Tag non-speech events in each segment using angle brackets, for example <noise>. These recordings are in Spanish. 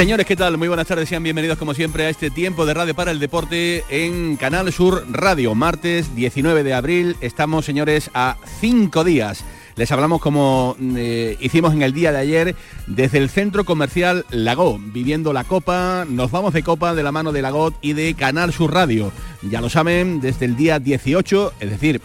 Señores, ¿qué tal? Muy buenas tardes, sean bienvenidos como siempre a este tiempo de radio para el deporte en Canal Sur Radio. Martes 19 de abril, estamos señores a cinco días. Les hablamos como eh, hicimos en el día de ayer desde el centro comercial Lago, viviendo la Copa. Nos vamos de Copa de la mano de Lagot y de Canal Sur Radio. Ya lo saben, desde el día 18, es decir,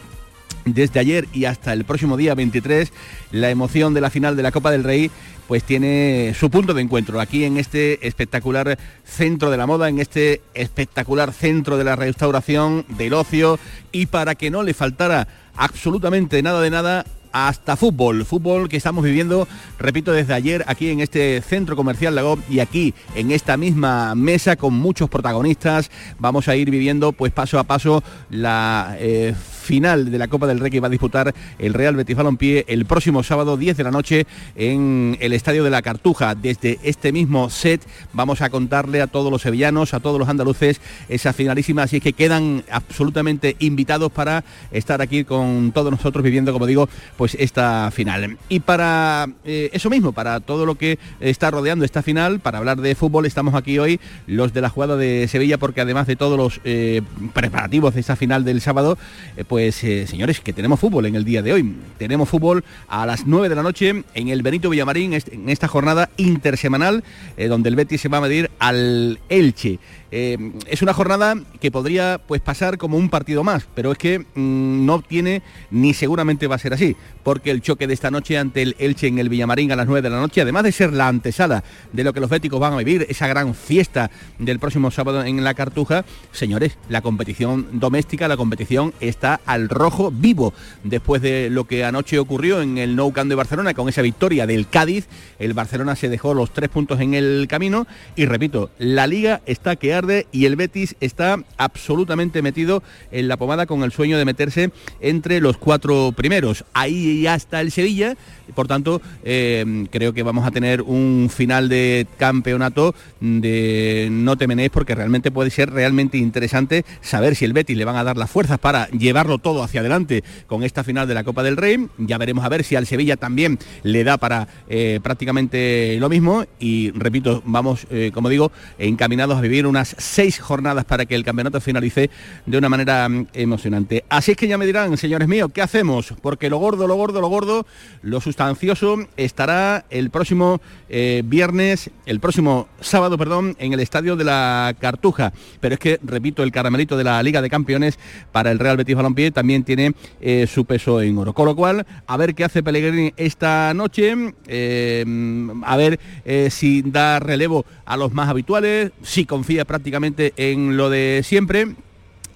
desde ayer y hasta el próximo día 23, la emoción de la final de la Copa del Rey pues tiene su punto de encuentro aquí en este espectacular centro de la moda, en este espectacular centro de la restauración, del ocio. Y para que no le faltara absolutamente nada de nada hasta fútbol, fútbol que estamos viviendo, repito, desde ayer aquí en este centro comercial Lago y aquí en esta misma mesa con muchos protagonistas, vamos a ir viviendo pues paso a paso la eh, final de la Copa del Rey que va a disputar el Real Betis Balompié el próximo sábado 10 de la noche en el Estadio de la Cartuja. Desde este mismo set vamos a contarle a todos los sevillanos, a todos los andaluces esa finalísima, así que quedan absolutamente invitados para estar aquí con todos nosotros viviendo, como digo, pues esta final. Y para eh, eso mismo, para todo lo que está rodeando esta final, para hablar de fútbol, estamos aquí hoy los de la jugada de Sevilla, porque además de todos los eh, preparativos de esta final del sábado, eh, pues señores, que tenemos fútbol en el día de hoy. Tenemos fútbol a las 9 de la noche en el Benito Villamarín, en esta jornada intersemanal, donde el Betis se va a medir al Elche. Eh, es una jornada que podría pues pasar como un partido más, pero es que mm, no tiene ni seguramente va a ser así, porque el choque de esta noche ante el Elche en el Villamarín a las 9 de la noche, además de ser la antesala de lo que los béticos van a vivir, esa gran fiesta del próximo sábado en la Cartuja, señores, la competición doméstica, la competición está al rojo vivo después de lo que anoche ocurrió en el Nou Camp de Barcelona con esa victoria del Cádiz, el Barcelona se dejó los tres puntos en el camino y repito, la liga está que y el Betis está absolutamente metido en la pomada con el sueño de meterse entre los cuatro primeros. Ahí ya está el Sevilla, por tanto eh, creo que vamos a tener un final de campeonato de no temenéis porque realmente puede ser realmente interesante saber si el Betis le van a dar las fuerzas para llevarlo todo hacia adelante con esta final de la Copa del Rey. Ya veremos a ver si al Sevilla también le da para eh, prácticamente lo mismo y repito, vamos, eh, como digo, encaminados a vivir seis jornadas para que el campeonato finalice de una manera mm, emocionante. Así es que ya me dirán, señores míos, ¿qué hacemos? Porque lo gordo, lo gordo, lo gordo, lo sustancioso estará el próximo eh, viernes, el próximo sábado, perdón, en el estadio de la Cartuja. Pero es que, repito, el caramelito de la Liga de Campeones para el Real Betis Balompié también tiene eh, su peso en oro. Con lo cual, a ver qué hace Pellegrini esta noche, eh, a ver si da relevo a los más habituales, si confía prácticamente en lo de siempre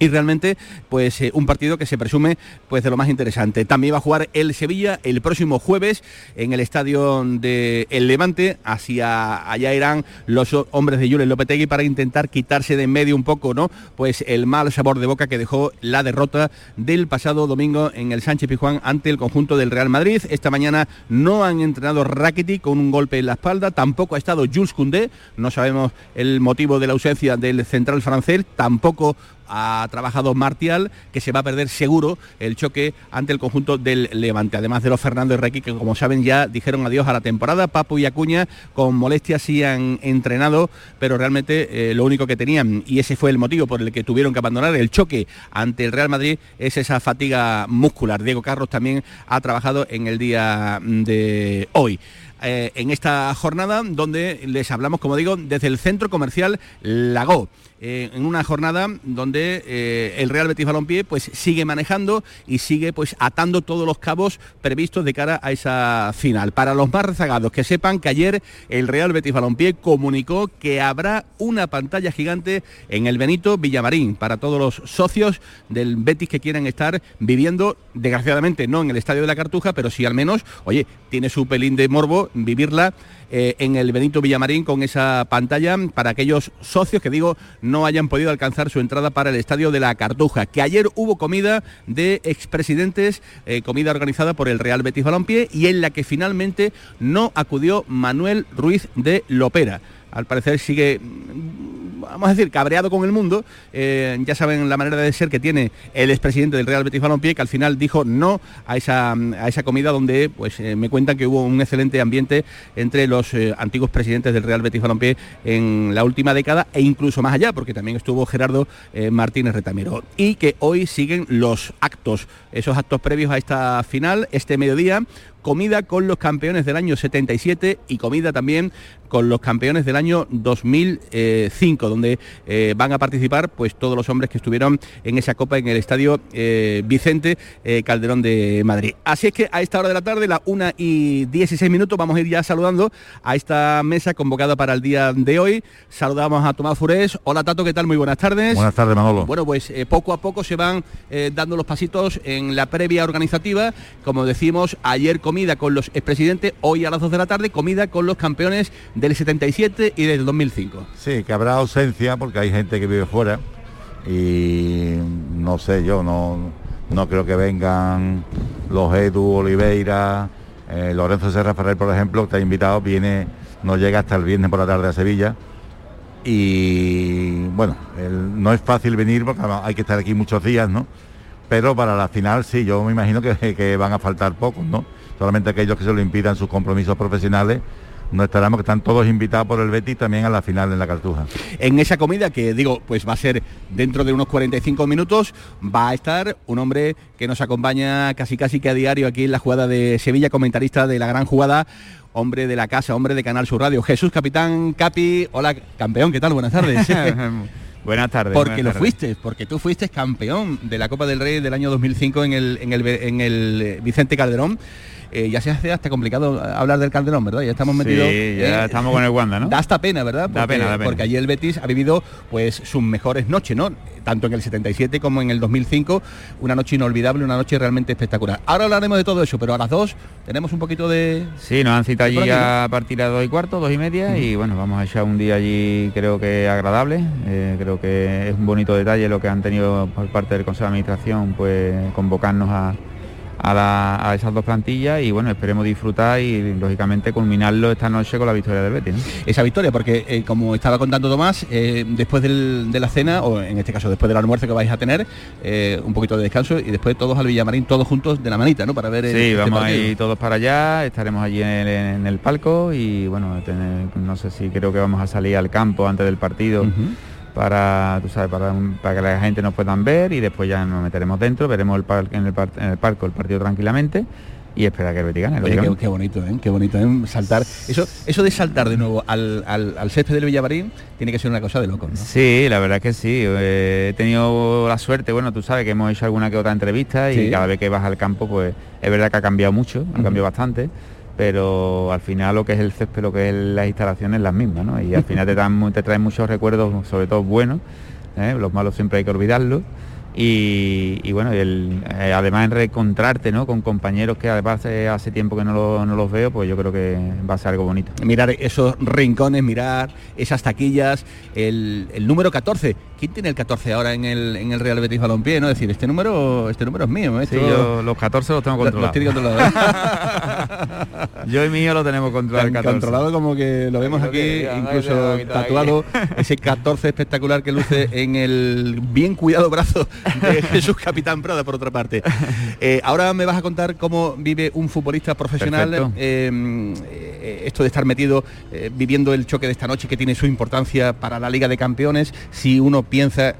y realmente pues eh, un partido que se presume pues de lo más interesante. También va a jugar el Sevilla el próximo jueves en el estadio de El Levante, hacia allá irán los hombres de Julen Lopetegui para intentar quitarse de en medio un poco, ¿no? Pues el mal sabor de boca que dejó la derrota del pasado domingo en el Sánchez Pijuán ante el conjunto del Real Madrid. Esta mañana no han entrenado Rakitic con un golpe en la espalda, tampoco ha estado Jules Koundé, no sabemos el motivo de la ausencia del central francés, tampoco ha trabajado Martial, que se va a perder seguro el choque ante el conjunto del Levante. Además de los Fernando y Requi, que como saben ya dijeron adiós a la temporada. Papu y Acuña con molestias sí han entrenado, pero realmente eh, lo único que tenían, y ese fue el motivo por el que tuvieron que abandonar el choque ante el Real Madrid, es esa fatiga muscular. Diego Carlos también ha trabajado en el día de hoy. Eh, en esta jornada donde les hablamos, como digo, desde el centro comercial Lago. Eh, en una jornada donde eh, el Real Betis Balompié pues sigue manejando y sigue pues atando todos los cabos previstos de cara a esa final. Para los más rezagados, que sepan que ayer el Real Betis Balompié comunicó que habrá una pantalla gigante en el Benito Villamarín para todos los socios del Betis que quieran estar viviendo, desgraciadamente no en el Estadio de la Cartuja, pero sí al menos, oye, tiene su pelín de morbo vivirla eh, en el Benito Villamarín con esa pantalla para aquellos socios que digo no hayan podido alcanzar su entrada para el estadio de la Cartuja. Que ayer hubo comida de expresidentes, eh, comida organizada por el Real Betis Balompié y en la que finalmente no acudió Manuel Ruiz de Lopera al parecer sigue, vamos a decir, cabreado con el mundo. Eh, ya saben la manera de ser que tiene el expresidente del Real Betis Balompié, que al final dijo no a esa, a esa comida donde pues, eh, me cuentan que hubo un excelente ambiente entre los eh, antiguos presidentes del Real Betis Balompié en la última década e incluso más allá, porque también estuvo Gerardo Martínez Retamiro. Y que hoy siguen los actos, esos actos previos a esta final, este mediodía, comida con los campeones del año 77 y comida también con los campeones del año 2005, donde eh, van a participar pues todos los hombres que estuvieron en esa copa en el estadio eh, Vicente eh, Calderón de Madrid. Así es que a esta hora de la tarde, la 1 y 16 minutos, vamos a ir ya saludando a esta mesa convocada para el día de hoy. Saludamos a Tomás Furés. Hola Tato, ¿qué tal? Muy buenas tardes. Buenas tardes, Manolo. Bueno, pues poco a poco se van dando los pasitos en la previa organizativa. Como decimos, ayer comida con los expresidentes, hoy a las 2 de la tarde comida con los campeones del 77 y del 2005. Sí, que habrá ausencia porque hay gente que vive fuera y no sé yo, no, no creo que vengan los Edu Oliveira, eh, Lorenzo Serra Ferrer, por ejemplo, que está invitado, viene, no llega hasta el viernes por la tarde a Sevilla. Y bueno, no es fácil venir porque hay que estar aquí muchos días, ¿no? Pero para la final sí, yo me imagino que, que van a faltar pocos, ¿no? Solamente aquellos que se lo impidan sus compromisos profesionales no estaremos, que están todos invitados por el Betis también a la final en la Cartuja. En esa comida que digo, pues va a ser dentro de unos 45 minutos, va a estar un hombre que nos acompaña casi casi que a diario aquí en la jugada de Sevilla, comentarista de la gran jugada, hombre de la casa, hombre de Canal Sur Radio, Jesús Capitán Capi, hola campeón, ¿qué tal? Buenas tardes. <laughs> Buenas tardes. Porque lo fuiste, porque tú fuiste campeón de la Copa del Rey del año 2005 en el, en el, en el Vicente Calderón. Eh, ya se hace hasta complicado hablar del Calderón, ¿verdad? Ya estamos metidos. Sí, ya estamos con el Wanda, ¿no? Da hasta pena, ¿verdad? Porque, da pena, da pena. Porque allí el Betis ha vivido pues sus mejores noches, ¿no? Tanto en el 77 como en el 2005, una noche inolvidable, una noche realmente espectacular. Ahora hablaremos de todo eso, pero a las dos tenemos un poquito de. Sí, nos han citado allí a partir de dos y cuarto, dos y media, y bueno, vamos a echar un día allí, creo que agradable. Eh, creo que es un bonito detalle lo que han tenido por parte del Consejo de Administración, pues convocarnos a a, esas dos plantillas y bueno, esperemos disfrutar y lógicamente culminarlo esta noche con la victoria del Betis. Esa victoria, porque eh, como estaba contando Tomás, eh, después de la cena, o en este caso después del almuerzo que vais a tener, eh, un poquito de descanso y después todos al Villamarín, todos juntos de la manita, ¿no? Para ver Sí, este vamos a ir todos para allá, estaremos allí en el, palco y bueno, no sé si creo que vamos a salir al campo antes del partido para, tú sabes, para, para, que la gente nos puedan ver y después ya nos meteremos dentro, veremos el en, el en el parco el partido tranquilamente y espera que el Betis gane. qué, bonito, ¿eh? Qué bonito, ¿eh? Saltar. Eso, eso de saltar de nuevo al, al, al césped del Villamarín tiene que ser una cosa de loco, ¿no? Sí, la verdad es que sí. Eh, he tenido la suerte, bueno, tú sabes que hemos hecho alguna que otra entrevista y cada vez que vas al campo, pues es verdad que ha cambiado mucho, ha cambiado bastante pero al final lo que es el césped, lo que es las instalaciones, las mismas, ¿no? Y al final te, traen muchos recuerdos, sobre todo buenos, ¿eh? los malos siempre hay que olvidarlos. Y, bueno, eh, además en reencontrarte ¿no? con compañeros que además hace tiempo que no, los veo, pues yo creo que va a ser algo bonito. Mirar esos rincones, mirar esas taquillas, el, número 14. ¿Quién tiene el 14 ahora en el, en el Real Betis Balompié? ¿no? Es decir, este número, este número es mío. ¿eh? los 14 los tengo controlados. ¿eh? <laughs> yo y mío lo tenemos controlado. Controlado como que lo vemos aquí, incluso tatuado, ese 14 espectacular que luce en el bien cuidado brazo de <laughs> Jesús Capitán Prada, por otra parte. Eh, ahora me vas a contar cómo vive un futbolista profesional eh, esto de estar metido eh, viviendo el choque de esta noche que tiene su importancia para la Liga de Campeones. Si uno piensa,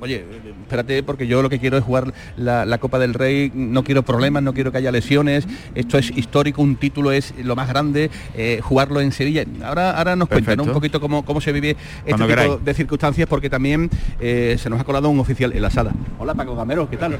oye, espérate, porque yo lo que quiero es jugar la, Copa del Rey, no quiero problemas, no quiero que haya lesiones, esto es histórico, un título es lo más grande, eh, jugarlo en Sevilla. Ahora, ahora nos cuentan un poquito cómo, cómo se vive este tipo de circunstancias, porque también eh, se nos ha colado un oficial en la sala. Hola Paco Gamero, ¿qué tal?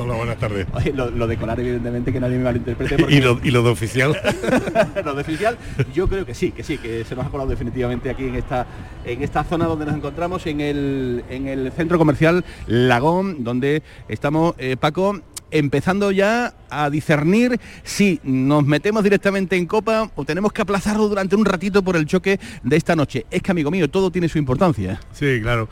Hola, buenas tardes. <laughs> lo, de colar, evidentemente, que nadie me malinterprete. <laughs> ¿Y, lo, ¿Y lo de oficial? <laughs> lo de oficial, yo creo que sí, que sí, que se nos ha colado definitivamente aquí en esta, en esta zona donde nos encontramos, en el, en el centro comercial Lagón, donde estamos, eh, Paco, empezando ya a discernir si nos metemos directamente en copa o tenemos que aplazarlo durante un ratito por el choque de esta noche. Es que, amigo mío, todo tiene su importancia. Sí, claro.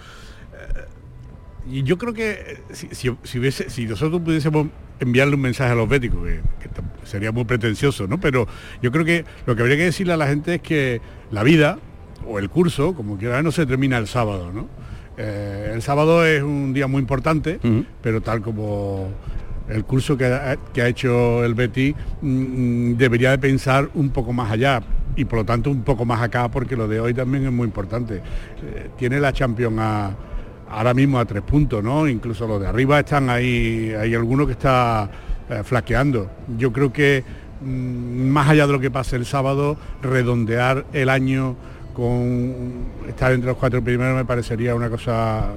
Eh, y yo creo que eh, si, hubiese, si nosotros pudiésemos enviarle un mensaje a los béticos, que, sería muy pretencioso, ¿no? Pero yo creo que lo que habría que decirle a la gente es que la vida, o el curso, como quiera, no se termina el sábado, ¿no? Eh, el sábado es un día muy importante, pero tal como el curso que ha, hecho el Betty mm, mm, debería de pensar un poco más allá y por lo tanto un poco más acá porque lo de hoy también es muy importante. Eh, tiene la Champions ahora mismo a tres puntos, ¿no? Incluso los de arriba están ahí, hay algunos que está eh, flaqueando. Yo creo que mm, más allá de lo que pase el sábado, redondear el año con estar entre los cuatro primeros me parecería una cosa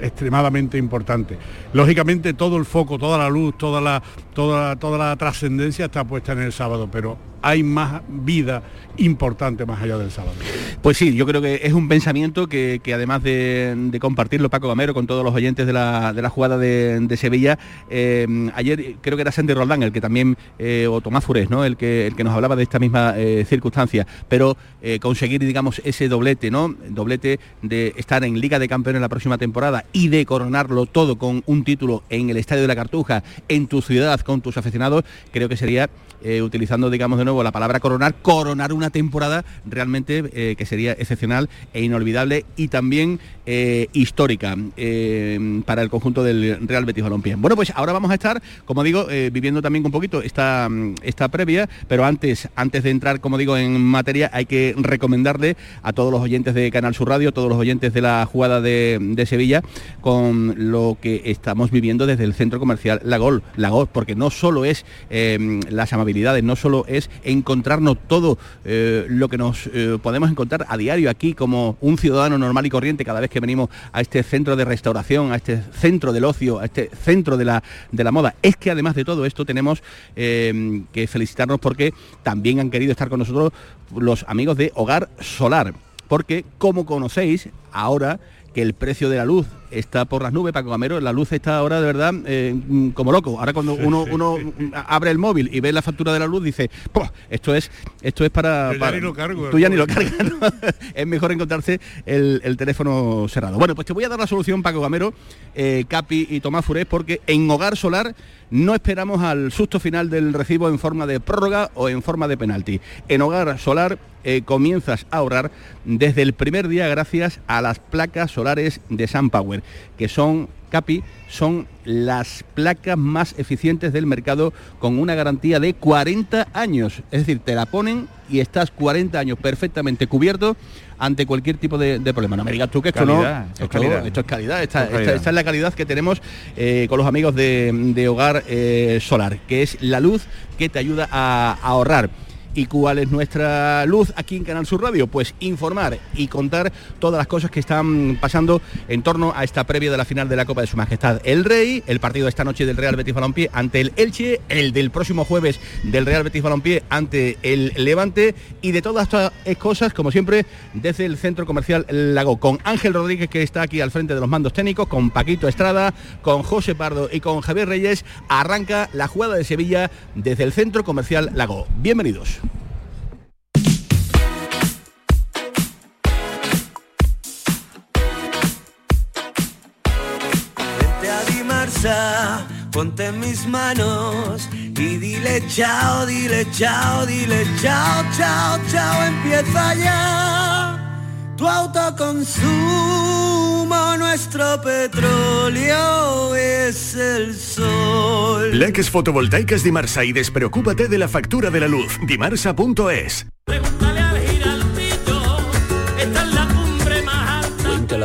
extremadamente importante. Lógicamente todo el foco, toda la luz, toda la, toda, toda la trascendencia está puesta en el sábado, pero hay más vida importante más allá del sábado. Pues sí, yo creo que es un pensamiento que, además de, compartirlo Paco Gamero con todos los oyentes de la, jugada de, Sevilla, eh, ayer creo que era Sandy Roldán el que también, eh, o Tomás Furés, ¿no? el, que, el que nos hablaba de esta misma eh, circunstancia, pero conseguir, digamos, ese doblete, ¿no? Doblete de estar en Liga de Campeones la próxima temporada y de coronarlo todo con un título en el Estadio de la Cartuja, en tu ciudad, con tus aficionados, creo que sería, utilizando, digamos, de nuevo la palabra coronar, coronar un una temporada realmente eh, que sería excepcional e inolvidable y también eh, histórica eh, para el conjunto del Real Betis Balompié. Bueno, pues ahora vamos a estar, como digo, viviendo también un poquito esta, esta previa, pero antes, antes de entrar, como digo, en materia, hay que recomendarle a todos los oyentes de Canal Sur Radio, todos los oyentes de la jugada de, Sevilla, con lo que estamos viviendo desde el centro comercial La Gol, La Gol, porque no solo es las amabilidades, no solo es encontrarnos todo eh, lo que nos eh, podemos encontrar a diario aquí como un ciudadano normal y corriente cada vez que venimos a este centro de restauración, a este centro del ocio, a este centro de la, de la moda. Es que además de todo esto tenemos eh, que felicitarnos porque también han querido estar con nosotros los amigos de Hogar Solar. Porque, como conocéis, ahora que el precio de la luz está por las nubes, Paco Gamero, la luz está ahora de verdad eh, como loco. Ahora cuando uno, uno abre el móvil y ve la factura de la luz, dice, esto es, esto es para... ya ni lo cargo. Tú ya ni lo cargas, <laughs> es mejor encontrarse el, teléfono cerrado. Bueno, pues te voy a dar la solución, Paco Gamero, eh, Capi y Tomás Furés, porque en Hogar Solar no esperamos al susto final del recibo en forma de prórroga o en forma de penalti. En Hogar Solar eh, comienzas a ahorrar desde el primer día gracias a las placas solares de SunPower, que son Capi, son las placas más eficientes del mercado con una garantía de 40 años. Es decir, te la ponen y estás 40 años perfectamente cubierto ante cualquier tipo de, problema. No me digas tú que esto no... Esto, es calidad. Esto es calidad. Esta, es la calidad que tenemos eh, con los amigos de, Hogar eh, Solar, que es la luz que te ayuda a ahorrar. ¿Y cuál es nuestra luz aquí en Canal Sur Radio? Pues informar y contar todas las cosas que están pasando en torno a esta previa de la final de la Copa de Su Majestad el Rey, el partido de esta noche del Real Betis Balompié ante el Elche, el del próximo jueves del Real Betis Balompié ante el Levante y de todas estas cosas, como siempre, desde el Centro Comercial Lago, con Ángel Rodríguez que está aquí al frente de los mandos técnicos, con Paquito Estrada, con José Pardo y con Javier Reyes, arranca la jugada de Sevilla desde el Centro Comercial Lago. Bienvenidos. Ponte en mis manos y dile chao, dile chao, dile chao, chao, chao, empieza ya. Tu autoconsumo, nuestro petróleo es el sol. Leques fotovoltaicas Dimarsa y despreocúpate de la factura de la luz. Dimarsa.es.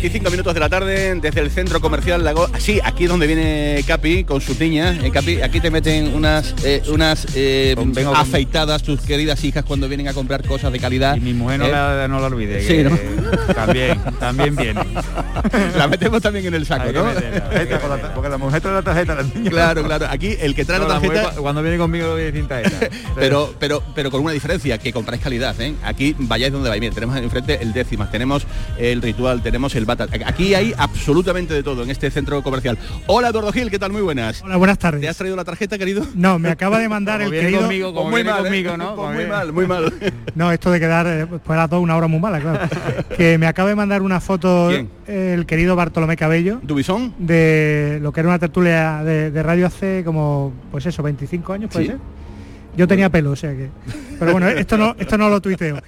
25 minutos de la tarde desde el centro comercial Lago. Sí, aquí es donde viene Capi con sus niñas. Eh, Capi, aquí te meten unas eh, unas eh, Vengo con- afeitadas tus queridas hijas cuando vienen a comprar cosas de calidad. Y mi mujer no, Eh, la, no la olvide. Sí, que. También, también viene. <laughs> La metemos también en el saco, Hay que ¿no? meterla. La- porque la mujer trae la tarjeta a las niñas. Claro, claro. Aquí el que trae No, la la mujer tarjeta. cu- cuando viene conmigo lo tarjeta. <laughs> Pero, pero, pero con una diferencia, que compráis calidad, ¿eh? Aquí vayáis donde vais. Mira, tenemos enfrente el décimas, tenemos el ritual, tenemos el Aquí hay absolutamente de todo en este centro comercial. Hola Eduardo Gil, ¿qué tal? Muy buenas. Hola, buenas ¿Te has tardes. traído la tarjeta, querido? No, me acaba de mandar el querido... conmigo, como muy mal, ¿eh? conmigo, ¿no? Pues muy mal, muy mal. <laughs> No, esto de quedar eh, después de las dos una hora muy mala, claro. <laughs> que me acaba de mandar una foto ¿Quién? el querido Bartolomé Cabello ¿Dubisón? de lo que era una tertulia de, de radio hace como, pues eso, 25 años, puede Sí. ser. Yo tenía pelo, o sea que. Pero bueno, esto no, esto no lo tuiteo.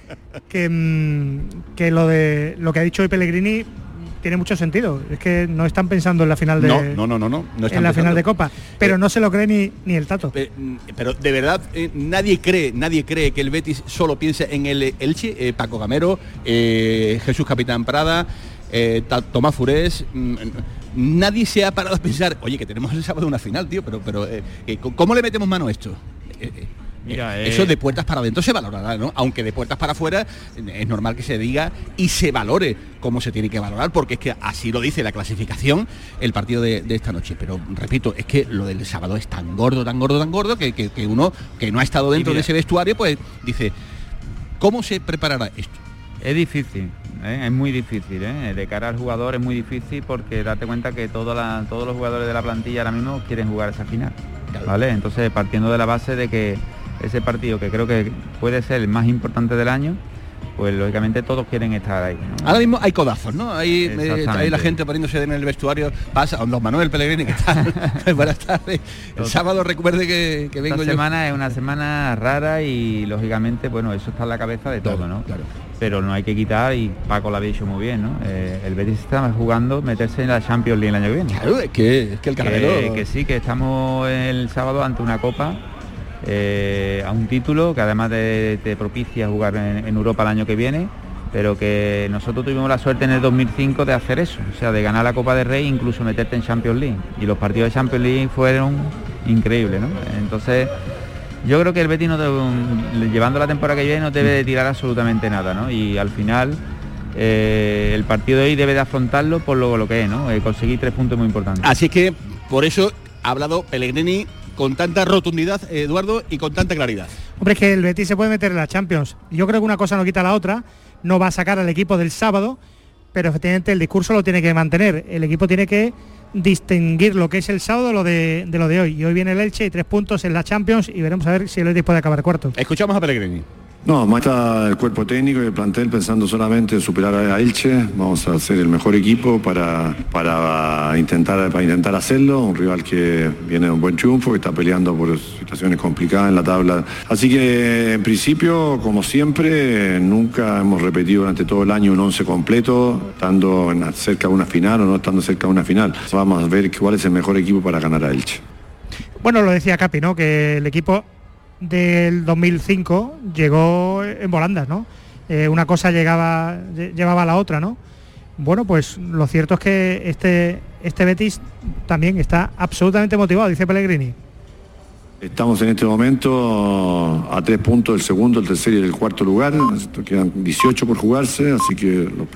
Que, mm, que lo de lo que ha dicho hoy Pellegrini tiene mucho sentido. Es que no están pensando en la final de No, no, no, no, no. no están en la final de Copa. Pero no se lo cree ni, ni el tato. Mm, Pero de verdad eh, nadie cree, nadie cree que el Betis solo piense en el Elche, eh, Paco Gamero, eh, Jesús Capitán Prada, eh, Tomás Furés. mm, nadie se ha parado a pensar, oye, que tenemos el sábado una final, tío, pero, pero eh, eh, ¿cómo le metemos mano a esto? Eh, eh, Mira, Eso de puertas para adentro se valorará, ¿no? Aunque de puertas para afuera eh, es normal que se diga y se valore como se tiene que valorar, porque es que así lo dice la clasificación el partido de, de esta noche. Pero repito, es que lo del sábado es tan gordo, tan gordo, tan gordo, que, que- que uno que no ha estado dentro mira- de ese vestuario, pues dice, ¿cómo se preparará esto? Es difícil, ¿eh? es muy difícil. ¿eh? De cara al jugador es muy difícil porque date cuenta que toda la- todos los jugadores de la plantilla ahora mismo quieren jugar esa final. ¿vale? Entonces, partiendo de la base de que ese partido, que creo que puede ser el más importante del año, pues lógicamente todos quieren estar ahí. ¿no? Ahora mismo hay codazos, ¿no? Hay, eh, hay la gente poniéndose en el vestuario. Pasa, don Manuel Pellegrini, ¿qué tal? <laughs> <laughs> Buenas tardes. El sábado recuerde que, que vengo Esta yo. semana es una semana rara y lógicamente, bueno, eso está en la cabeza de todo, ¿no? Claro. Pero no hay que quitar, y Paco lo había dicho muy bien, ¿no? Eh, el Betis está jugando meterse en la Champions League el año que viene. Claro, es que, es que el que, que sí, que estamos el sábado ante una copa, eh, a un título que además te, propicia jugar en, Europa el año que viene, pero que nosotros tuvimos la suerte en el 2005 de hacer eso, o sea, de ganar la Copa de Rey e incluso meterte en Champions League. Y los partidos de Champions League fueron increíbles. Entonces, yo creo que el Betis, no llevando la temporada que viene, no debe de tirar absolutamente nada, ¿no? Y al final... eh, el partido de hoy debe de afrontarlo por lo, lo que es, ¿no? Eh, conseguir tres puntos muy importantes. Así que por eso ha hablado Pellegrini con tanta rotundidad, Eduardo, y con tanta claridad. Hombre, es que el Betis se puede meter en la Champions. Yo creo que una cosa no quita la otra. No va a sacar al equipo del sábado, pero efectivamente el discurso lo tiene que mantener. El equipo tiene que distinguir lo que es el sábado de lo de, de lo de hoy. Y hoy viene el Elche y tres puntos en la Champions y veremos a ver si el Betis puede acabar cuarto. Escuchamos a Pellegrini. No, más está el cuerpo técnico y el plantel pensando solamente en superar a Elche. Vamos a hacer el mejor equipo para, para, intentar, para intentar hacerlo. Un rival que viene de un buen triunfo, que está peleando por situaciones complicadas en la tabla. Así que en principio, como siempre, nunca hemos repetido durante todo el año un once completo, estando cerca de una final o no estando cerca de una final. Vamos a ver cuál es el mejor equipo para ganar a Elche. Bueno, lo decía Capi, ¿no? Que el equipo del 2005 llegó en volandas, ¿no? Eh, una cosa llegaba, llevaba a la otra, ¿no? Bueno, pues lo cierto es que este, este Betis también está absolutamente motivado, dice Pellegrini. Estamos en este momento a tres puntos del segundo, el tercer y el cuarto lugar. Quedan 18 por jugarse, así que los,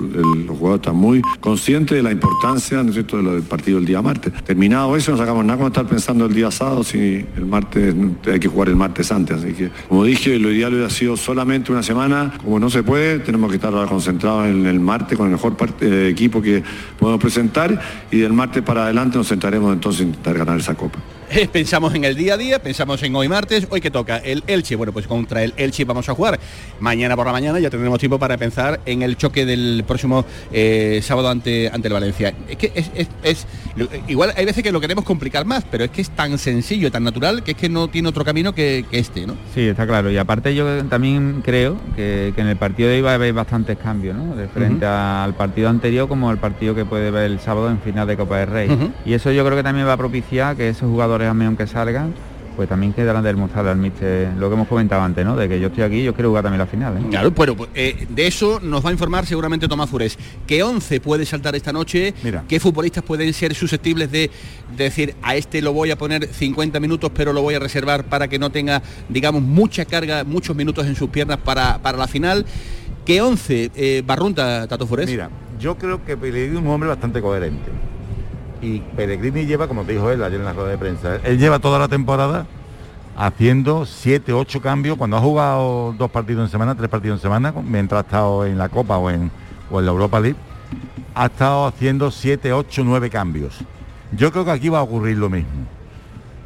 jugadores están muy conscientes de la importancia ¿no del partido el día martes. Terminado eso, no sacamos nada con estar pensando el día sábado si el martes hay que jugar el martes antes. Así que, como dije, lo ideal hubiera sido solamente una semana. Como no se puede, tenemos que estar ahora concentrados en el martes con el mejor eh, equipo que podemos presentar y del martes para adelante nos centraremos entonces en intentar ganar esa copa. Pensamos en el día a día, pensamos en hoy martes, hoy que toca el Elche, bueno pues contra el Elche vamos a jugar. Mañana por la mañana ya tendremos tiempo para pensar en el choque del próximo eh, sábado ante, ante el Valencia. Es que es, igual hay veces que lo queremos complicar más, pero es que es tan sencillo, tan natural, que es que no tiene otro camino que, este, ¿no? Sí, está claro. Y aparte yo también creo que, en el partido de hoy va a haber bastantes cambios, ¿no? De frente al partido anterior como el partido que puede ver el sábado en final de Copa del Rey. Y eso yo creo que también va a propiciar que esos jugadores aunque salgan, pues también quedarán de demostrar al míster lo que hemos comentado antes, ¿no? De que yo estoy aquí, yo quiero jugar también la final. ¿eh? Claro, bueno, pues, eh, de eso nos va a informar seguramente Tomás Fures. ¿Qué 11 puede saltar esta noche? Mira. ¿Qué futbolistas pueden ser susceptibles de, decir a este lo voy a poner 50 minutos, pero lo voy a reservar para que no tenga, digamos, mucha carga, muchos minutos en sus piernas para, para la final? ¿Qué 11 eh, barrunta Tato Fures? Mira, yo creo que es un hombre bastante coherente y Pellegrini lleva, como te dijo él ayer en la rueda de prensa, él lleva toda la temporada haciendo 7, 8 cambios, cuando ha jugado dos partidos en semana, tres partidos en semana, mientras ha estado en la Copa o en, o en la Europa League, ha estado haciendo 7, 8, 9 cambios. Yo creo que aquí va a ocurrir lo mismo.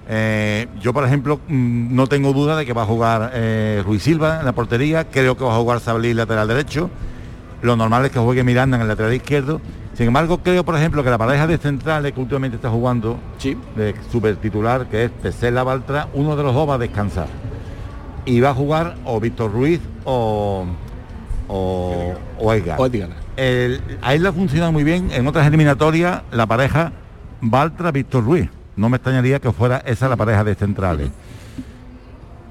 Eh, yo, por ejemplo, mm, no tengo duda de que va a jugar eh, Ruiz Silva en la portería, creo que va a jugar Sablí lateral derecho. Lo normal es que juegue Miranda en el lateral izquierdo sin embargo, creo, por ejemplo, que la pareja de centrales que últimamente está jugando, de super titular, que es Pesela Baltra, uno de los dos va a descansar. Y va a jugar o Víctor Ruiz o, o, o Edgar. a él le ha funcionado muy bien en otras eliminatorias la pareja Baltra-Víctor Ruiz. No me extrañaría que fuera esa la pareja de centrales.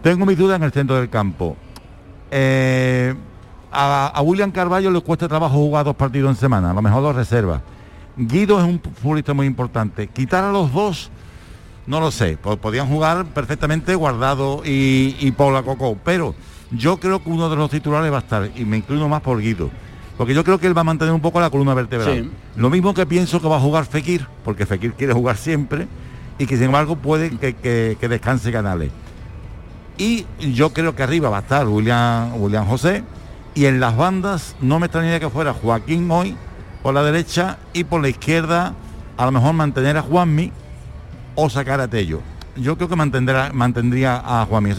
Tengo mis dudas en el centro del campo. Eh, a, William Carballo le cuesta trabajo jugar dos partidos en semana, a lo mejor dos reserva. Guido es un futbolista muy importante. Quitar a los dos, no lo sé. Podían jugar perfectamente Guardado y, y Paula Coco, pero yo creo que uno de los titulares va a estar, y me inclino más por Guido. Porque yo creo que él va a mantener un poco la columna vertebral. Lo mismo que pienso que va a jugar Fekir, porque Fekir quiere jugar siempre, y que sin embargo puede que, que descanse Canales. Y yo creo que arriba va a estar William, William José, y en las bandas no me extrañaría que fuera Joaquín hoy por la derecha y por la izquierda a lo mejor mantener a Juanmi o sacar a Tello. Yo creo que mantendrá, mantendría a Juanmi. O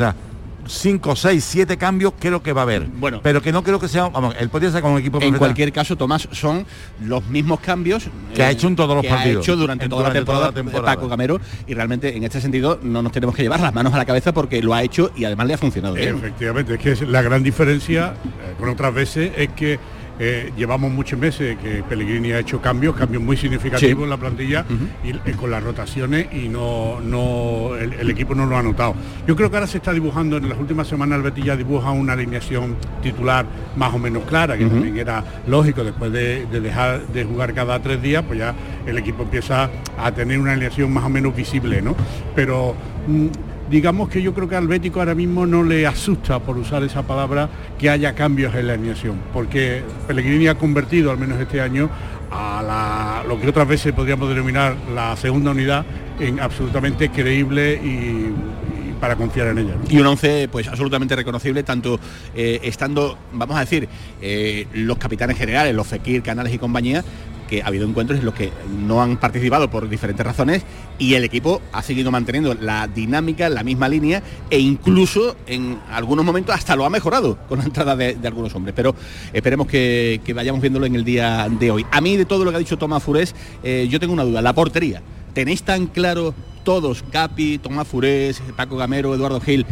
5, 6, 7 cambios creo que va a haber. Bueno, pero que no creo que sea, vamos, él podría ser con un equipo En cualquier caso, Tomás, son los mismos cambios que ha hecho en todos los que partidos. Ha hecho durante, toda, la temporada, Paco Camero y realmente en este sentido no nos tenemos que llevar las manos a la cabeza porque lo ha hecho y además le ha funcionado Efectivamente, es que la gran diferencia eh, con otras veces es que eh, llevamos muchos meses que Pellegrini ha hecho cambios, cambios muy significativos en la plantilla y eh, con las rotaciones y no, no el, equipo no lo ha notado. Yo creo que ahora se está dibujando, en las últimas semanas el Betis ya dibuja una alineación titular más o menos clara, que también era lógico después de, dejar de jugar cada tres días, pues ya el equipo empieza a tener una alineación más o menos visible, ¿no? Pero mm, digamos que yo creo que al Bético ahora mismo no le asusta, por usar esa palabra, que haya cambios en la alineación, porque Pellegrini ha convertido, al menos este año, a lo que otras veces podríamos denominar la segunda unidad en absolutamente creíble y, para confiar en ella. Y un once pues absolutamente reconocible, tanto eh, estando, vamos a decir, eh, los capitanes generales, los Fekir, Canales y compañía, que ha habido encuentros en los que no han participado por diferentes razones y el equipo ha seguido manteniendo la dinámica, la misma línea e incluso en algunos momentos hasta lo ha mejorado con la entrada de, algunos hombres. Pero esperemos que, vayamos viéndolo en el día de hoy. A mí de todo lo que ha dicho Tomás Furés, eh, yo tengo una duda, la portería. ¿Tenéis tan claro todos, Capi, Tomás Furés, Paco Gamero, Eduardo Gil,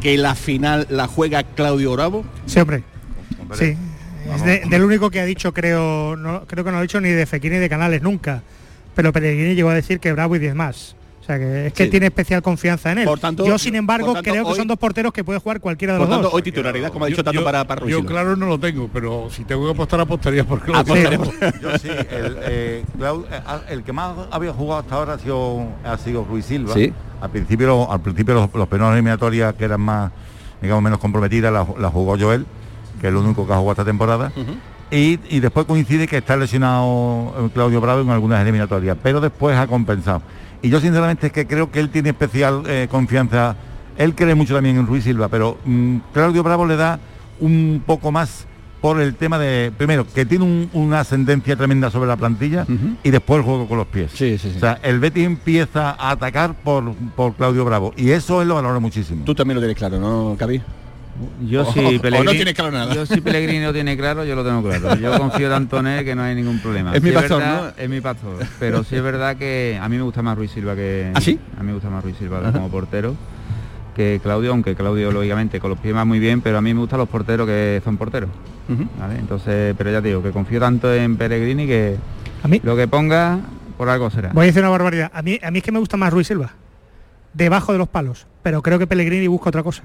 que la final la juega Claudio Bravo? Sí, hombre. Sí, es del único que ha dicho, creo, no, creo que no ha dicho ni de Fekir ni de Canales nunca. Pero Pellegrini llegó a decir que Bravo y 10 más. O sea que es que tiene especial confianza en él. yo, sin embargo, creo que son dos porteros que puede jugar cualquiera de los dos. Hoy titularidad, como ha dicho tanto para, para Yo claro no lo tengo, pero si tengo que apostar apostaría porque lo Yo sí, el, eh, eh, el, que más había jugado hasta ahora ha sido, ha sido Ruiz Silva. Al principio, al principio los, los penales eliminatorias que eran más, digamos, menos comprometidas, la, la jugó Joel que es lo único que ha jugado esta temporada. y, después coincide que está lesionado eh, Claudio Bravo en algunas eliminatorias, pero después ha compensado. Y yo sinceramente es que creo que él tiene especial eh, confianza, él cree mucho también en Ruiz Silva, pero mm, Claudio Bravo le da un poco más por el tema de, primero, que tiene una ascendencia tremenda sobre la plantilla y después el juego con los pies. Sí, sí, O sea, el Betis empieza a atacar por, por Claudio Bravo y eso él lo valora muchísimo. Tú también lo tienes claro, ¿no, Cabi? Yo sí, Pellegrini, no tiene claro nada. Yo si Pellegrini lo tiene claro, yo lo tengo claro. Yo <laughs> confío tanto en él que no hay ningún problema. Es mi pastor, ¿no? Es mi pastor. Pero sí es verdad que a mí me gusta más Ruiz Silva que. ¿Ah, sí? A mí me gusta más Ruiz Silva como portero que Claudio, aunque Claudio lógicamente con los pies va muy bien, pero a mí me gustan los porteros que son porteros. Entonces, pero ya te digo, que confío tanto en Pellegrini que a mí lo que ponga por algo será. Voy a decir una barbaridad. A mí, a mí es que me gusta más Ruiz Silva, debajo de los palos, pero creo que Pellegrini busca otra cosa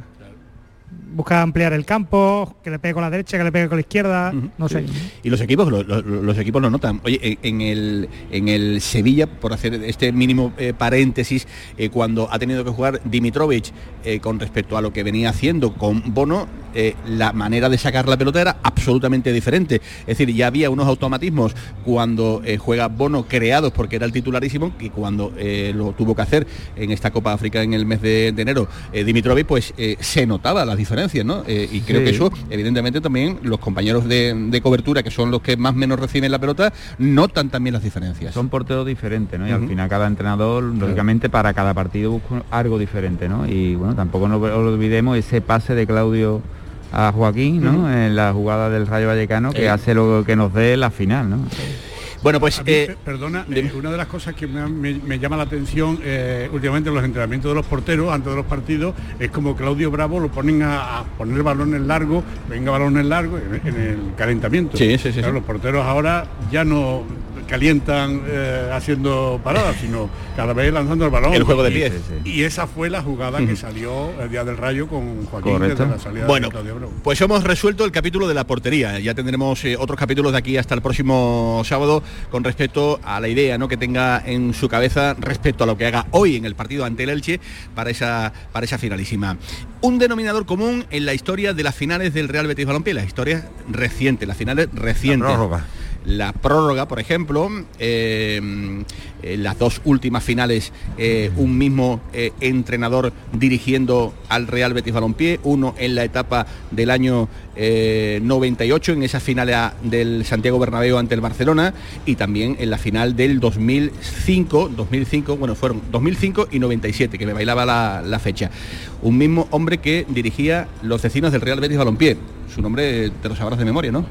busca ampliar el campo, que le pegue con la derecha, que le pegue con la izquierda, no sé. Y los equipos, los equipos lo notan. Oye, en el, en el Sevilla, por hacer este mínimo eh, paréntesis, eh, cuando ha tenido que jugar Dimitrovic eh, con respecto a lo que venía haciendo con Bono, la manera de sacar la pelota era absolutamente diferente. Es decir, ya había unos automatismos cuando juega Bono creados porque era el titularísimo y cuando lo tuvo que hacer en esta Copa África en el mes de, de enero Dimitrovic, pues se notaba las diferencias eh, y creo que eso, evidentemente, también los compañeros de, cobertura, que son los que más menos reciben la pelota, notan también las diferencias. Son porteros diferentes, ¿no? Y al final cada entrenador, lógicamente, para cada partido busca algo diferente, ¿no? Y bueno, tampoco nos olvidemos ese pase de Claudio a Joaquín, ¿no? En la jugada del Rayo Vallecano, que eh. hace lo que nos dé la final, ¿no? Bueno, pues... Eh, perdona, eh, una de las cosas que me, llama la atención eh, últimamente en los entrenamientos de los porteros antes de los partidos es como Claudio Bravo lo ponen a, poner balones largos, venga balones largos en, el calentamiento. Sí, sí, sí, Los porteros ahora ya no calientan eh, haciendo paradas, sino cada vez lanzando el balón. El juego de pies. Y, esa fue la jugada que salió el día del Rayo con Joaquín desde la salida bueno, Pues hemos resuelto el capítulo de la portería. Ya tendremos eh, otros capítulos de aquí hasta el próximo sábado con respecto a la idea ¿no? que tenga en su cabeza respecto a lo que haga hoy en el partido ante el Elche para esa, para esa finalísima. Un denominador común en la historia de las finales del Real Betis Balompié, las historias recientes, las finales recientes la prórroga, por ejemplo, eh, las dos últimas finales, eh, un mismo eh, entrenador dirigiendo al Real Betis Balompié, uno en la etapa del año 98, en esa final del Santiago Bernabéu ante el Barcelona, y también en la final del 2005, 2005, bueno, fueron 2005 y 97, que me bailaba la, la fecha. Un mismo hombre que dirigía los vecinos del Real Betis Balompié. Su nombre te lo sabrás de memoria, ¿no?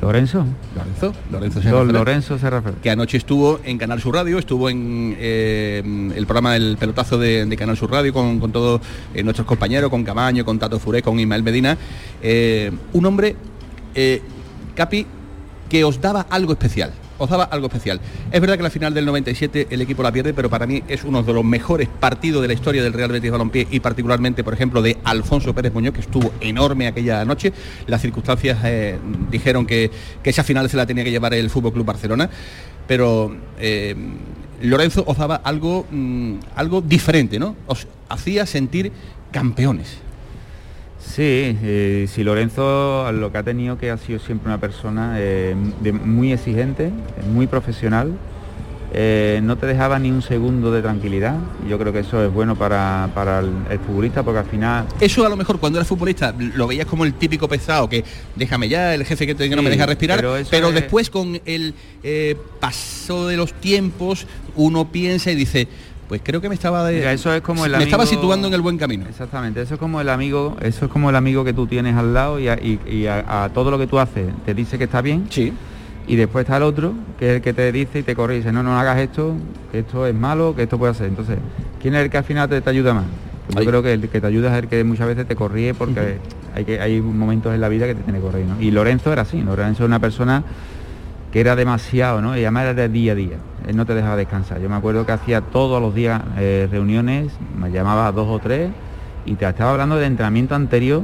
Lorenzo. Lorenzo. Lorenzo Serra. Lorenzo Serra Que anoche estuvo en Canal Sur Radio, estuvo en eh, el programa del pelotazo de, Canal Sur Radio con, todos eh, nuestros compañeros, con Camaño, con Tato Furé, con Ismael Medina. Eh, un hombre, Capi, que os daba algo especial os daba algo especial. Es verdad que la final del 97 el equipo la pierde, pero para mí es uno de los mejores partidos de la historia del Real Betis Balompié y particularmente, por ejemplo, de Alfonso Pérez Muñoz, que estuvo enorme aquella noche. Las circunstancias eh, dijeron que, esa final se la tenía que llevar el Fútbol Club Barcelona, pero eh, Lorenzo os daba algo, mm, algo diferente, ¿no? Os hacía sentir campeones. Sí, eh, si Lorenzo lo que ha tenido que ha sido siempre una persona eh, muy exigente, muy profesional, eh, no te dejaba ni un segundo de tranquilidad. Yo creo que eso es bueno para, el, futbolista porque al final... Eso a lo mejor cuando eras futbolista lo veías como el típico pesado, que déjame ya, el jefe que, no me deja respirar, pero, después con el eh, paso de los tiempos uno piensa y dice, pues creo que me estaba de, eso es como el me estaba situando en el buen camino exactamente eso es como el amigo eso es como el amigo que tú tienes al lado y a, a todo lo que tú haces te dice que está bien sí y después está el otro, que es el que te dice y te corre y dice, no, no hagas esto, que esto es malo, que esto puede hacer. Entonces, ¿quién es el que al final te, ayuda más? Yo creo que el que te ayuda es el que muchas veces te corríe porque hay, que, hay momentos en la vida que te tiene que correr, ¿no? Y Lorenzo era así, Lorenzo era una persona que era demasiado, ¿no? Y además era de día a día, él no te dejaba descansar. Yo me acuerdo que hacía todos los días eh, reuniones, me llamaba a dos o tres y te estaba hablando de entrenamiento anterior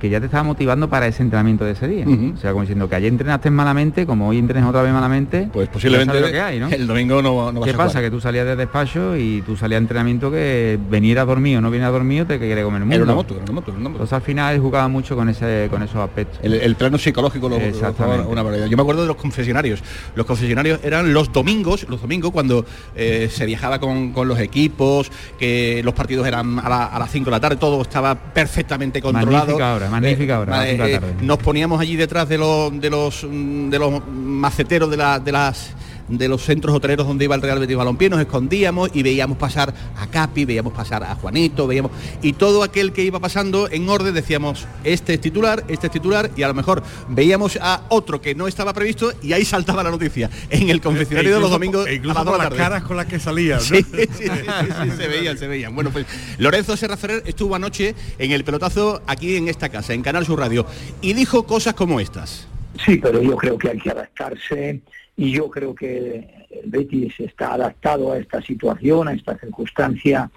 que ya te estaba motivando para ese entrenamiento de ese día. O sea, como diciendo que ayer entrenaste malamente, como hoy entrenas otra vez malamente, pues posiblemente lo que hay, ¿no? el domingo no, no ¿Qué pasa? Que tú salías de despacho y tú salías de entrenamiento que venir a dormir o no viene a dormir te quiere comer el mundo. Era una moto, era una moto, Entonces al final jugaba mucho con ese con esos aspectos. El, plano psicológico lo, una barbaridad. Yo me acuerdo de los confesionarios. Los confesionarios eran los domingos, los domingos cuando eh, se viajaba con, los equipos, que los partidos eran a, las 5 de la tarde, todo estaba perfectamente controlado. Magnífica magnífica hora. Eh, nos poníamos allí detrás de los de los de los maceteros de, de las de los centros hoteleros donde iba el Real Betis Balompié, nos escondíamos y veíamos pasar a Capi, veíamos pasar a Juanito, veíamos y todo aquel que iba pasando en orden decíamos, este es titular, este es titular y a lo mejor veíamos a otro que no estaba previsto y ahí saltaba la noticia en el confesionario de los domingos e incluso a las caras con las que salían, <laughs> sí, sí, sí, se veían, se veían. Bueno, pues Lorenzo Serra Ferrer estuvo anoche en el pelotazo aquí en esta casa, en Canal Sur Radio, y dijo cosas como estas. Sí, pero yo creo que hay que adaptarse y yo creo que el Betis está adaptado a esta situación, a esta circunstancia,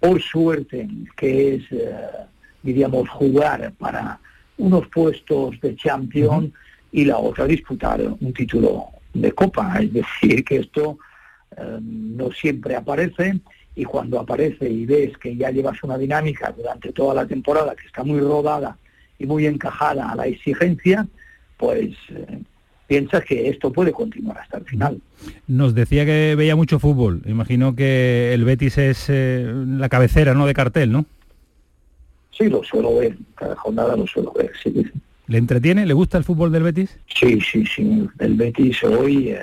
por suerte, que es, eh, diríamos, jugar para unos puestos de champion y la otra disputar un título de copa. Es decir, que esto eh, no siempre aparece. Y cuando aparece y ves que ya llevas una dinámica durante toda la temporada que está muy rodada y muy encajada a la exigencia, pues eh, piensas que esto puede continuar hasta el final. Nos decía que veía mucho fútbol. Imagino que el Betis es eh, la cabecera, ¿no? De cartel, ¿no? Sí, lo suelo ver. Cada jornada lo suelo ver. Sí, ¿Le entretiene? ¿Le gusta el fútbol del Betis? Sí, sí, sí. El Betis hoy eh,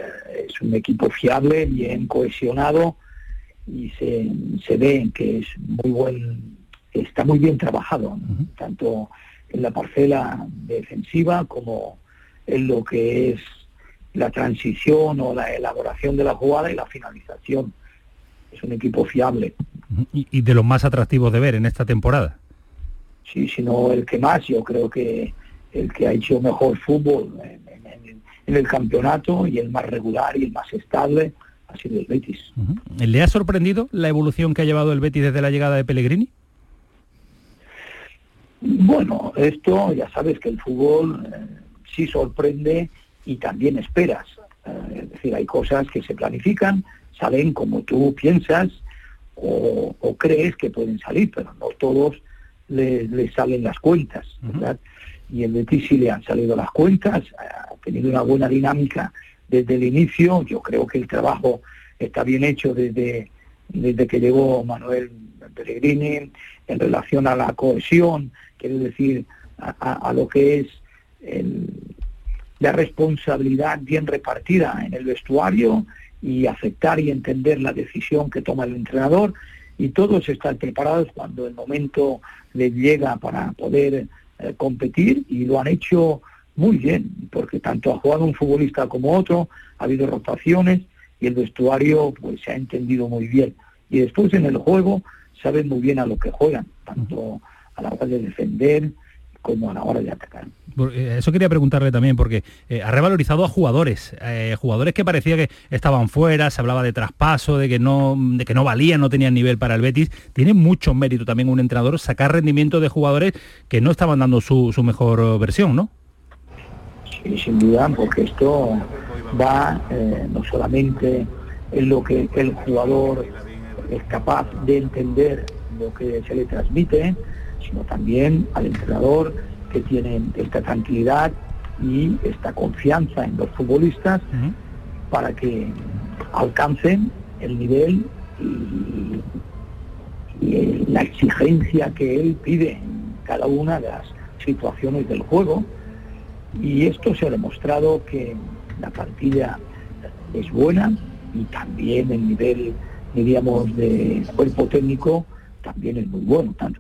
es un equipo fiable, bien cohesionado y se, se ve que es muy buen, está muy bien trabajado, tanto en la parcela defensiva como en lo que es la transición o la elaboración de la jugada y la finalización. Es un equipo fiable. Y, de los más atractivos de ver en esta temporada. Sí, sino el que más, yo creo que el que ha hecho mejor fútbol en, el campeonato y el más regular y el más estable ha sido el Betis. ¿Le ha sorprendido la evolución que ha llevado el Betis desde la llegada de Pellegrini? Bueno, esto ya sabes que el fútbol eh, sí sorprende y también esperas. Eh, es decir, hay cosas que se planifican, salen como tú piensas o, crees que pueden salir, pero no todos les, salen las cuentas. Y el Betis sí le han salido las cuentas, ha tenido una buena dinámica desde el inicio. Yo creo que el trabajo está bien hecho desde, desde que llegó Manuel Pellegrini en relación a la cohesión, quiere decir, a lo que es la responsabilidad bien repartida en el vestuario y aceptar y entender la decisión que toma el entrenador y todos están preparados cuando el momento les llega para poder eh, competir y lo han hecho muy bien, porque tanto ha jugado un futbolista como otro, ha habido rotaciones y el vestuario pues se ha entendido muy bien. Y después en el juego saben muy bien a lo que juegan, tanto a la hora de defender, como a la hora de atacar. Eh, eso quería preguntarle también, porque eh, ha revalorizado a jugadores, eh, jugadores que parecía que estaban fuera, se hablaba de traspaso, de que no, de que no valían, no tenían nivel para el Betis. Tiene mucho mérito también un entrenador sacar rendimiento de jugadores que no estaban dando su, mejor versión, ¿no? Sí, sin duda, porque esto va no solamente en lo que el jugador es capaz de entender lo que se le transmite, sino también al entrenador que tiene esta tranquilidad y esta confianza en los futbolistas para que alcancen el nivel y, y la exigencia que él pide en cada una de las situaciones del juego. Y esto se ha demostrado que la plantilla es buena y también el nivel, diríamos, de cuerpo técnico también es muy bueno. Tanto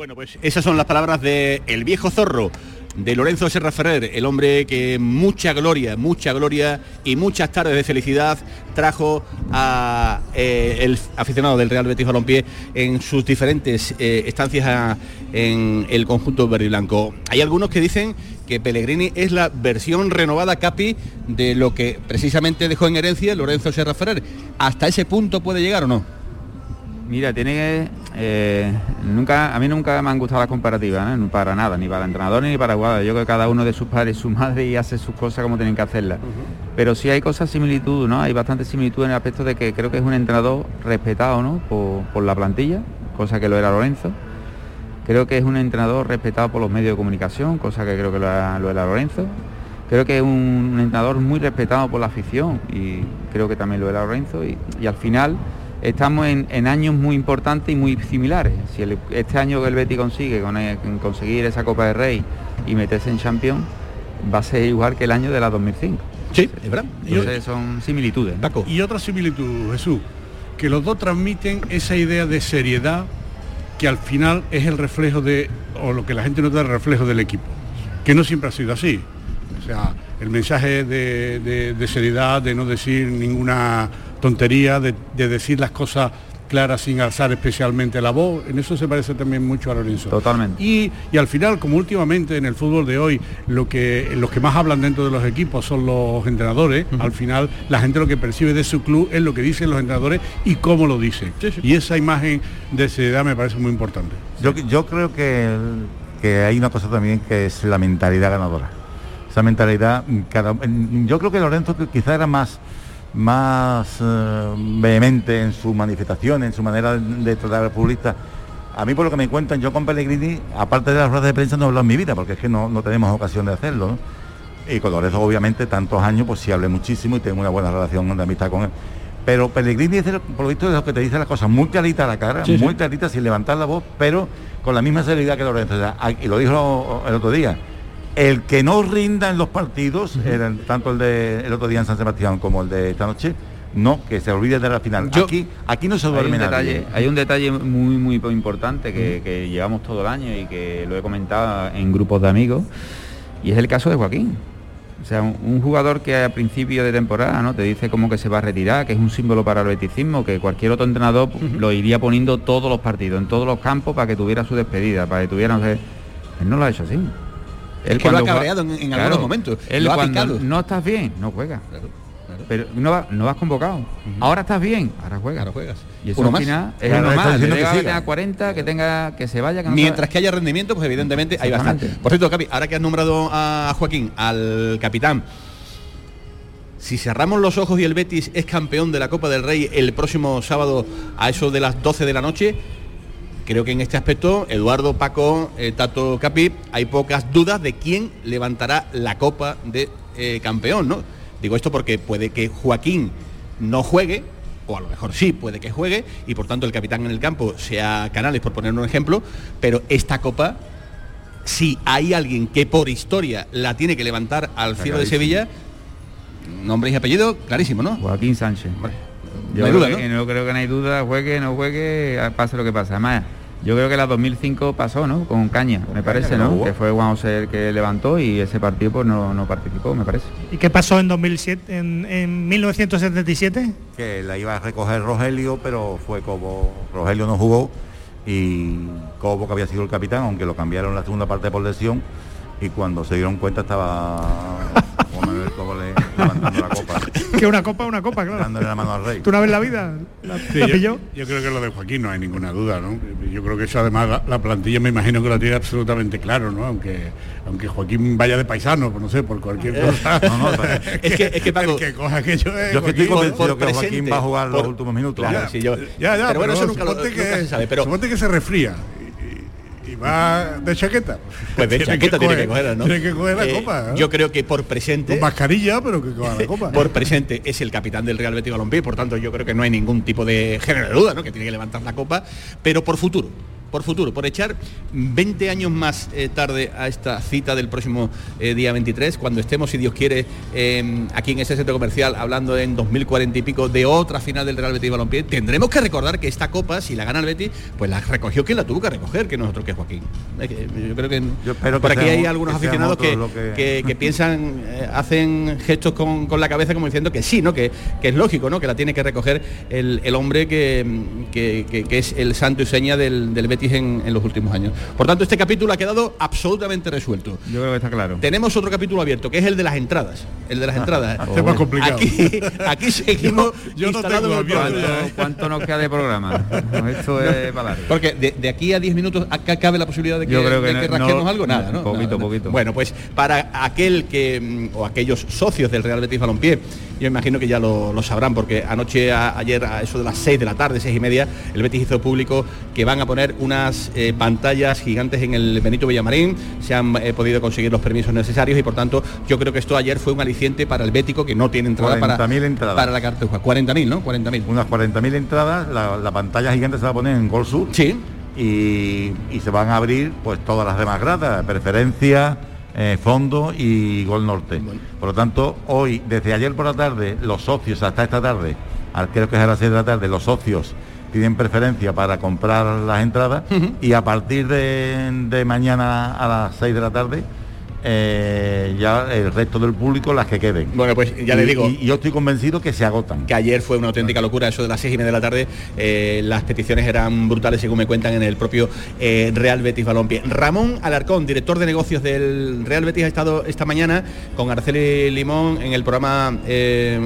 Bueno, pues esas son las palabras de el viejo zorro, de Lorenzo Serra Ferrer, el hombre que mucha gloria, mucha gloria y muchas tardes de felicidad trajo a eh, el aficionado del Real Betis Balompié en sus diferentes eh, estancias en el conjunto verde blanco. Hay algunos que dicen que Pellegrini es la versión renovada Capi de lo que precisamente dejó en herencia Lorenzo Serra Ferrer. ¿Hasta ese punto puede llegar o no? Mira, tiene. Eh, nunca, a mí nunca me han gustado las comparativas, ¿no? para nada, ni para el entrenador ni para el jugador. Yo creo que cada uno de sus padres y su madre y hace sus cosas como tienen que hacerlas. Pero sí hay cosas similitud, ¿no? Hay bastante similitud en el aspecto de que creo que es un entrenador respetado, ¿no? Por, por la plantilla, cosa que lo era Lorenzo. Creo que es un entrenador respetado por los medios de comunicación, cosa que creo que lo era, lo era Lorenzo. Creo que es un, entrenador muy respetado por la afición y creo que también lo era Lorenzo. Y, y al final estamos en, en años muy importantes y muy similares. Si el- este año que el Betty consigue con, conseguir esa Copa de Rey y meterse en Champions, va a ser igual que el año de la 2005. Sí, es verdad. Entonces son similitudes. ¿no? Y otra similitud, Jesús, que los dos transmiten esa idea de seriedad que al final es el reflejo de, o lo que la gente nota el reflejo del equipo, que no siempre ha sido así. O sea, el mensaje de, de- de seriedad, de no decir ninguna tontería, de, de decir las cosas claras sin alzar especialmente la voz, en eso se parece también mucho a Lorenzo. Totalmente. Y, y al final, como últimamente en el fútbol de hoy, lo que, los que más hablan dentro de los equipos son los entrenadores, al final la gente lo que percibe de su club es lo que dicen los entrenadores y cómo lo dicen. Y esa imagen de seriedad me parece muy importante. Yo, yo creo que, que hay una cosa también que es la mentalidad ganadora. Esa mentalidad, cada- yo creo que Lorenzo quizá era más, más eh, vehemente en su manifestación, en su manera de, de tratar al futbolista. A mí por lo que me cuentan, yo con Pellegrini, aparte de las ruedas de prensa, no he hablado en mi vida, porque es que no, no tenemos ocasión de hacerlo. ¿no? Y con Lorenzo, obviamente, tantos años, pues sí hablé muchísimo y tengo una buena relación de amistad con él. Pero Pellegrini es, de lo- por lo visto, de los que te dice las cosas muy clarita a la cara, Sí, sí. muy clarita, sin levantar la voz, pero con la misma seriedad que Lorenzo. O sea, y lo dijo el otro día. El que no rinda en los partidos, el- tanto el de el otro día en San Sebastián como el de esta noche, no, que se olvide de la final. aquí, aquí no se hay duerme un, nadie. detalle, hay un detalle muy muy importante que, que llevamos todo el año y que lo he comentado en grupos de amigos y es el caso de Joaquín. O sea, un, un jugador que a principio de temporada ¿no? te dice como que se va a retirar, que es un símbolo para el beticismo, que cualquier otro entrenador lo iría poniendo todos los partidos, en todos los campos para que tuviera su despedida, para que tuviera... Él no lo ha hecho así. Es que lo ha cabreado en- en algunos momentos, Él lo ha cuando picado. no estás bien, no juega. Pero no, va- no vas convocado. Ahora estás bien, ahora juegas. Ahora juegas. Y eso Uno más. final es Claro, normal. diciendo Que, que tenga 40, que tenga, que se vaya, que no Mientras que haya rendimiento, pues evidentemente hay bastante. Por cierto, Capi, ahora que has nombrado a Joaquín, al capitán, si cerramos los ojos y el Betis es campeón de la Copa del Rey el próximo sábado a eso de las 12 de la noche, creo que en este aspecto, Eduardo, Paco, eh, Tato, Capi, hay pocas dudas de quién levantará la Copa de eh, campeón, ¿no? Digo esto porque puede que Joaquín no juegue, o a lo mejor sí, puede que juegue, y por tanto el capitán en el campo sea Canales, por poner un ejemplo, pero esta Copa, si hay alguien que por historia la tiene que levantar al cielo de. Sevilla, nombre y apellido, clarísimo, ¿no? Joaquín Sánchez. Yo No hay creo duda, que, ¿no? no creo que no hay duda, juegue, no juegue, pase lo que pase. Además, yo creo que la 2005 pasó, ¿no? Con Caña, me parece, que no. Que fue Juan José el que levantó y ese partido pues no, no participó, me parece. ¿Y qué pasó en 2007, en, en 1977? que la iba a recoger Rogelio, pero fue como Rogelio no jugó y Cobo que había sido el capitán, aunque lo cambiaron la segunda parte por lesión y cuando se dieron cuenta estaba <laughs> Juan Manuel Cobo le- levantando la copa, Que una copa, una copa, claro. dándole la mano al rey. ¿Tú una vez en la vida la, Sí, la yo, pilló? yo creo que lo de Joaquín no hay ninguna duda, ¿no? Yo creo que eso además la, la plantilla me imagino que lo tiene absolutamente claro, ¿no? Aunque aunque Joaquín vaya de paisano, pues no sé, por cualquier cosa. No, no, pero- <laughs> Es que, es que Paco, El que coja aquello es Yo es que estoy convencido que presente, Joaquín va a jugar los por- últimos minutos. Claro, Ya. sí, yo- Ya, ya, pero bueno, eso nunca, lo- suponte nunca se sabe. Pero suponte que se resfría. Va de chaqueta. Pues de <laughs> chaqueta tiene que coger, ¿no? Tiene que coger la Eh, copa. Yo creo que por presente Con mascarilla, pero que coja la copa. por presente es el capitán del Real Betis Balompié, por tanto yo creo que no hay ningún tipo de género de duda, ¿no? Que tiene que levantar la copa, pero por futuro. Por futuro, por echar 20 años más eh, tarde a esta cita del próximo eh, día 23, cuando estemos, si Dios quiere, eh, aquí en ese centro comercial, hablando en 2040 y pico de otra final del Real Betis Balompié, tendremos que recordar que esta copa, si la gana el Betis, pues la recogió quien la tuvo que recoger, que nosotros que Joaquín. Que Yo creo que por que aquí hay algunos que aficionados que, que- piensan, eh, hacen gestos con, con la cabeza como diciendo que sí, ¿no? Que, que es lógico, ¿no? Que la tiene que recoger el, el hombre que, que- que- que es el santo y seña del, del Betis en, en los últimos años. Por tanto, este capítulo ha quedado absolutamente resuelto. Yo creo que está claro. Tenemos otro capítulo abierto, que es el de las entradas. El de las entradas. Este es más complicado. Aquí, <laughs> aquí seguimos yo no instalados tengo en el programa. ¿Cuánto, cuánto nos queda de programa? <laughs> No, Esto es para largo. Porque de, de aquí a 10 minutos acá cabe la posibilidad de que, Yo creo que de no- que no- algo, nada, ¿no? poquito, Nada, nada. poquito. Bueno, pues para aquel que o aquellos socios del Real Betis Balompié, yo imagino que ya lo, lo sabrán, porque anoche, a- ayer a eso de las 6 de la tarde, 6 y media, el Betis hizo público que van a poner unas eh, pantallas gigantes en el Benito Villamarín, se han eh, podido conseguir los permisos necesarios y por tanto yo creo que esto ayer fue un aliciente para el Bético que no tiene entrada para, 40.000 entradas. para la cartuja. 40.000, ¿no? 40.000. Unas 40.000 entradas, la, la pantalla gigante se va a poner en Gol Sur. Sí. Y, y se van a abrir pues todas las demás gradas, preferencia, eh, fondo y Gol Norte. Por lo tanto, hoy, desde ayer por la tarde, los socios hasta esta tarde, al- creo que es a las 6 de la tarde, los socios piden preferencia para comprar las entradas y a partir de, de mañana a las 6 de la tarde eh, ya el resto del público las que queden. Bueno, pues ya le digo. Y, yo estoy convencido que se agotan. que ayer fue una auténtica locura, eso de las seis y media de la tarde, eh, las peticiones eran brutales según me cuentan en el propio eh, Real Betis Balompié. Ramón Alarcón, director de negocios del Real Betis, ha estado esta mañana con Arceli Limón en el programa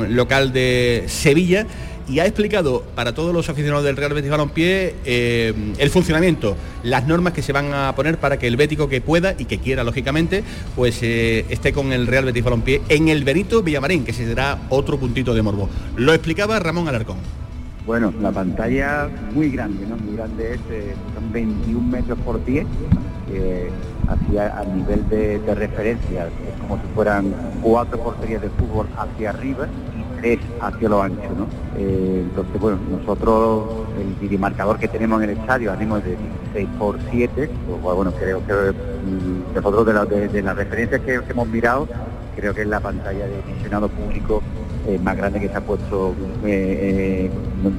local de Sevilla y ha explicado para todos los aficionados del Real Betis Balompié eh, el funcionamiento, las normas que se van a poner para que el bético que pueda y que quiera, lógicamente, pues eh, esté con el Real Betis Balompié en el Benito Villamarín, que será otro puntito de morbo. Lo explicaba Ramón Alarcón. Bueno, la pantalla muy grande, ¿no? Muy grande es, eh, son 21 metros por 10, que hacia a nivel de, de referencia es como si fueran cuatro porterías de fútbol hacia arriba tres hacia lo ancho, ¿no? Eh, entonces, bueno, nosotros el videomarcador que tenemos en el estadio, es de 16 por 7, pues, bueno, creo que mm, nosotros de, la- de- de las referencias que, que hemos mirado, creo que es la pantalla de visionado público eh, más grande que se ha puesto eh, eh,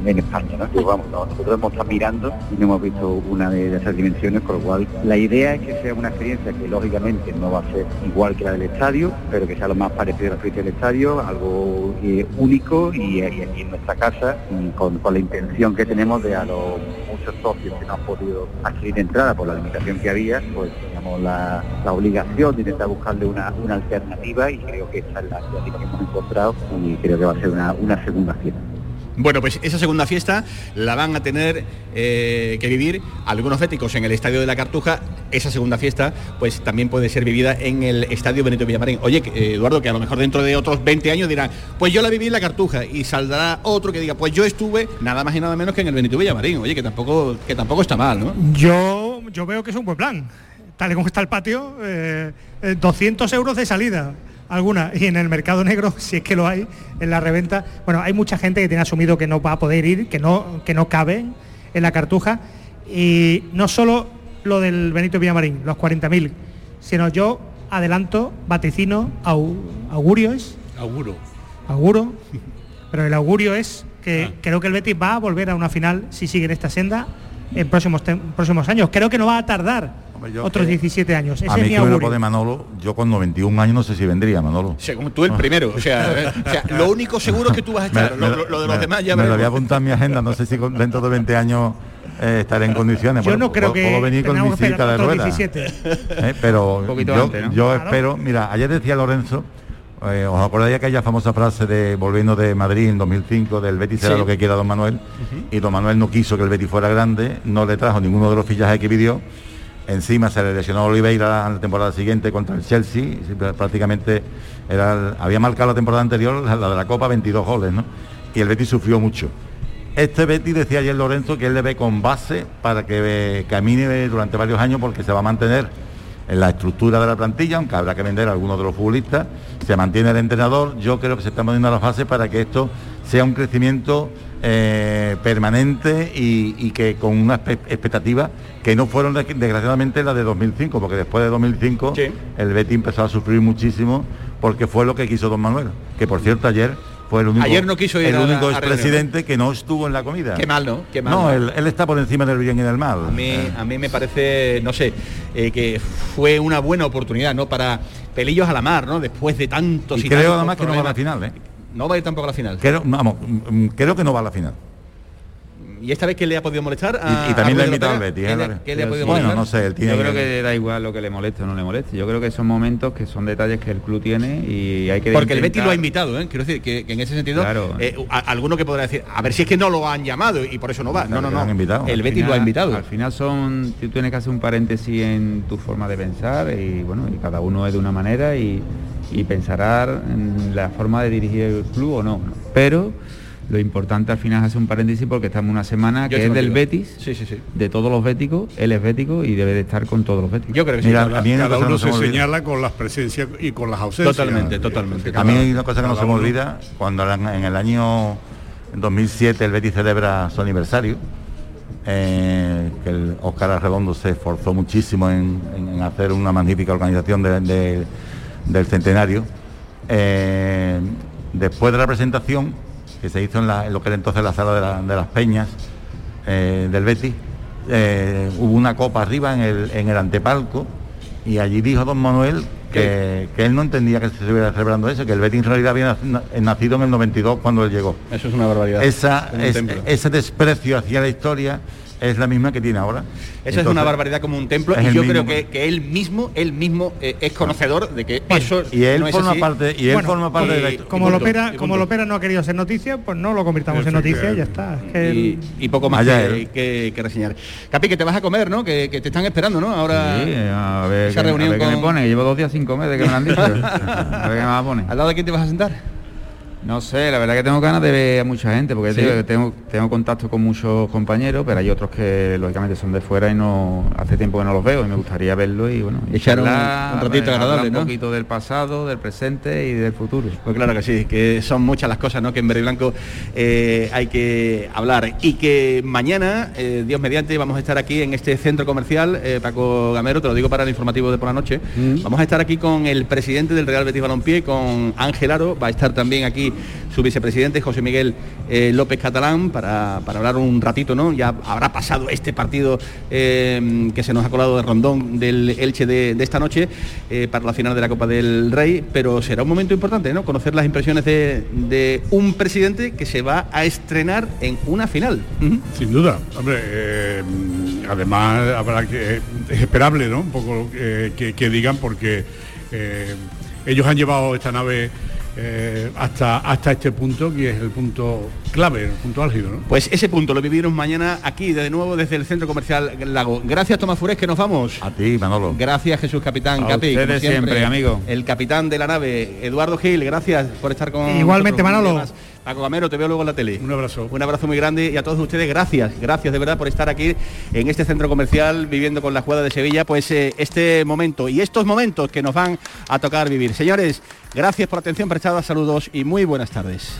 en España. ¿no? Vamos, no, nosotros hemos estado mirando y no hemos visto una de, esas dimensiones, con lo cual la idea es que sea una experiencia que lógicamente no va a ser igual que la del estadio, pero que sea lo más parecido a la experiencia del estadio, algo único y, aquí en nuestra casa, con, con la intención que tenemos de a los muchos socios que no han podido adquirir entrada por la limitación que había, pues teníamos la, obligación de intentar buscarle una, alternativa y creo que esta es la alternativa que hemos encontrado y creo que va a ser una, una segunda fiesta. Bueno, pues esa segunda fiesta la van a tener eh, que vivir algunos féticos en el Estadio de la Cartuja. Esa segunda fiesta, pues también puede ser vivida en el Estadio Benito Villamarín. Oye, eh, Eduardo, que a lo mejor dentro de otros 20 años dirán, pues yo la viví en la Cartuja y saldrá otro que diga, pues yo estuve nada más y nada menos que en el Benito Villamarín. Oye, que tampoco, que tampoco está mal, ¿no? Yo, yo veo que es un buen plan. Tal y como está el patio, eh, eh, 200 euros de salida, alguna. Y en el mercado negro, <laughs> si es que lo hay, en la reventa. Bueno, hay mucha gente que tiene asumido que no va a poder ir, que no, que no cabe en la cartuja. Y no solo lo del Benito Villamarín, los 40.000, sino yo adelanto, vaticino, au- augurio es, Auguro. auguro, <laughs> pero el augurio es que creo que el Betis va a volver a una final si sigue en esta senda en próximos, próximos años. Creo que no va a tardar yo otros que- 17 años. Ese A es mí mi que me lo pone Manolo, yo con 91 años no sé si vendría, Manolo. Según tú el primero. O sea, <laughs> eh, o sea, lo único seguro es que tú vas a Me- estar. me- lo, de los me- demás ya Me lo voy a apuntar en mi agenda, no sé si con- dentro de 20 años eh, estaré en condiciones. Yo Bueno, no creo puedo- que puedo venir con mi silla de. 17. Eh, pero <laughs> Un yo, antes, ¿no? yo Claro. espero, mira, ayer decía Lorenzo, eh, ¿os acordáis aquella famosa frase de volviendo de Madrid en 2005 del Betis será Sí. lo que quiera don Manuel? Y don Manuel no quiso que el Betis fuera grande, no le trajo ninguno de los fichajes que pidió. Encima se le lesionó a Oliveira la temporada siguiente contra el Chelsea, prácticamente era había marcado la temporada anterior, la de la Copa, 22 goles, ¿no? Y el Betis sufrió mucho. Este Betty decía ayer Lorenzo que él le ve con base para que eh, camine durante varios años porque se va a mantener en la estructura de la plantilla, aunque habrá que vender a algunos de los futbolistas, se mantiene el entrenador, yo creo que se está poniendo a la fase para que esto sea un crecimiento eh, permanente y, que con una expectativa que no fueron desgraciadamente las de 2005, porque después de 2005 el Betty empezó a sufrir muchísimo porque fue lo que quiso don Manuel, que por cierto ayer fue el único, Ayer no quiso ir el único expresidente que no estuvo en la comida. Qué mal, ¿no? Qué mal, no, él, está por encima del bien y del mal. A mí, a mí me parece, no sé, eh, que fue una buena oportunidad, ¿no? Para pelillos a la mar, ¿no? Después de tantos y, creo además que no va a la final, ¿eh? No va a ir tampoco a la final. Creo, vamos, mm, creo que no va a la final. ¿Y esta vez que le ha podido molestar? y, también le ha invitado al Betty. ¿Qué, le, ha podido bueno, no sé, Yo creo que da igual lo que le moleste o no le moleste. Yo creo que son momentos que son detalles que el club tiene y hay que Porque el Betty lo ha invitado, ¿eh? Quiero decir que, en ese sentido, claro. Eh, alguno que podrá decir, a ver si es que no lo han llamado y por eso no va. no, no, no. Invitado. El Betty lo ha invitado. Al final son, tú tienes que hacer un paréntesis en tu forma de pensar y bueno, y cada uno es de una manera y, y pensará en la forma de dirigir el club o no. Pero lo importante al final es hacer un paréntesis porque estamos una semana que es del Betis, sí, sí, sí. de todos los béticos, él es bético y debe de estar con todos los béticos. Yo creo que sí, Mira, cada, uno se señala con las presencias y con las ausencias. Totalmente, totalmente. A mí hay una cosa que no se me olvida, cuando en el año 2007 el Betis celebra su aniversario, eh, que el Oscar Arredondo se esforzó muchísimo en, hacer una magnífica organización del centenario. Eh, después de la presentación, que se hizo en, lo que era entonces la sala de, las Peñas eh, del Betis, eh, hubo una copa arriba en el, en el antepalco y allí dijo don Manuel que, él no entendía que se estuviera celebrando eso, que el Betis en realidad había nacido en el 92 cuando él llegó. Eso es una barbaridad. Esa, ese desprecio hacia la historia es la misma que tiene ahora. Eso es una barbaridad como un templo y yo creo que, él mismo, él mismo eh, es conocedor de que eso y él forma parte y él forma parte de la como lo opera, como lo opera no ha querido ser noticia, pues no lo convirtamos en noticia y ya está. y, poco más que, que, reseñar. Capi, que te vas a comer, ¿no? Que, te están esperando, ¿no? Ahora sí, a ver, esa reunión me pone, llevo dos días sin comer de que me han dicho. <laughs> a ver qué me va a poner. ¿Al lado de quién te vas a sentar? No sé, la verdad que tengo ganas de ver a mucha gente, porque tengo, tengo contacto con muchos compañeros, pero hay otros que lógicamente son de fuera y no hace tiempo que no los veo y me gustaría verlo y bueno, y echar un, ratito agradable, un poquito del pasado, del presente y del futuro. Pues claro que sí, que son muchas las cosas ¿no? que en Verde Blanco eh, hay que hablar y que mañana, eh, Dios mediante, vamos a estar aquí en este centro comercial, eh, Paco Gamero, te lo digo para el informativo de por la noche, mm. vamos a estar aquí con el presidente del Real Betis Balompié, con Ángel Aro, va a estar también aquí su vicepresidente José Miguel eh, López Catalán para, hablar un ratito, ¿no? Ya habrá pasado este partido eh, que se nos ha colado de rondón del Elche de, esta noche eh, para la final de la Copa del Rey, pero será un momento importante, ¿no? Conocer las impresiones de, un presidente que se va a estrenar en una final. Sin duda, hombre, además habrá que es esperable, ¿no? Un poco que, que, digan porque ellos han llevado esta nave eh, hasta, hasta este punto, que es el punto clave, el punto álgido. Pues ese punto lo vivieron mañana aquí, de nuevo desde el Centro Comercial Lago. Gracias Tomás Fures, que nos vamos. A ti, Manolo. Gracias Jesús Capitán. A Capi, siempre, amigo. El capitán de la nave, Eduardo Gil, gracias por estar con Igualmente, Manolo. Paco Gamero, te veo luego en la tele. Un abrazo. Un abrazo muy grande y a todos ustedes gracias, gracias de verdad por estar aquí en este centro comercial viviendo con la jugada de Sevilla, pues eh, este momento y estos momentos que nos van a tocar vivir. Señores, gracias por la atención prestada, saludos y muy buenas tardes.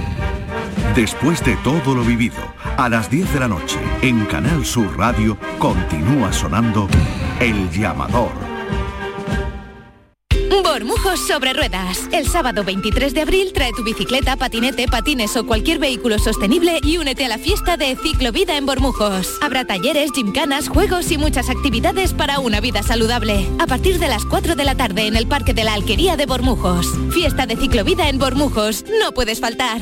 Después de todo lo vivido, a las 10 de la noche, en Canal Sur Radio, continúa sonando El Llamador. Bormujos sobre ruedas. El sábado 23 de abril trae tu bicicleta, patinete, patines o cualquier vehículo sostenible y únete a la fiesta de Ciclovida en Bormujos. Habrá talleres, gimcanas, juegos y muchas actividades para una vida saludable. A partir de las 4 de la tarde en el Parque de la Alquería de Bormujos. Fiesta de Ciclovida en Bormujos. No puedes faltar.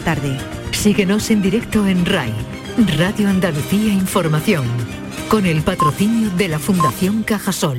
tarde. Síguenos en directo en RAI, Radio Andalucía Información, con el patrocinio de la Fundación Cajasol.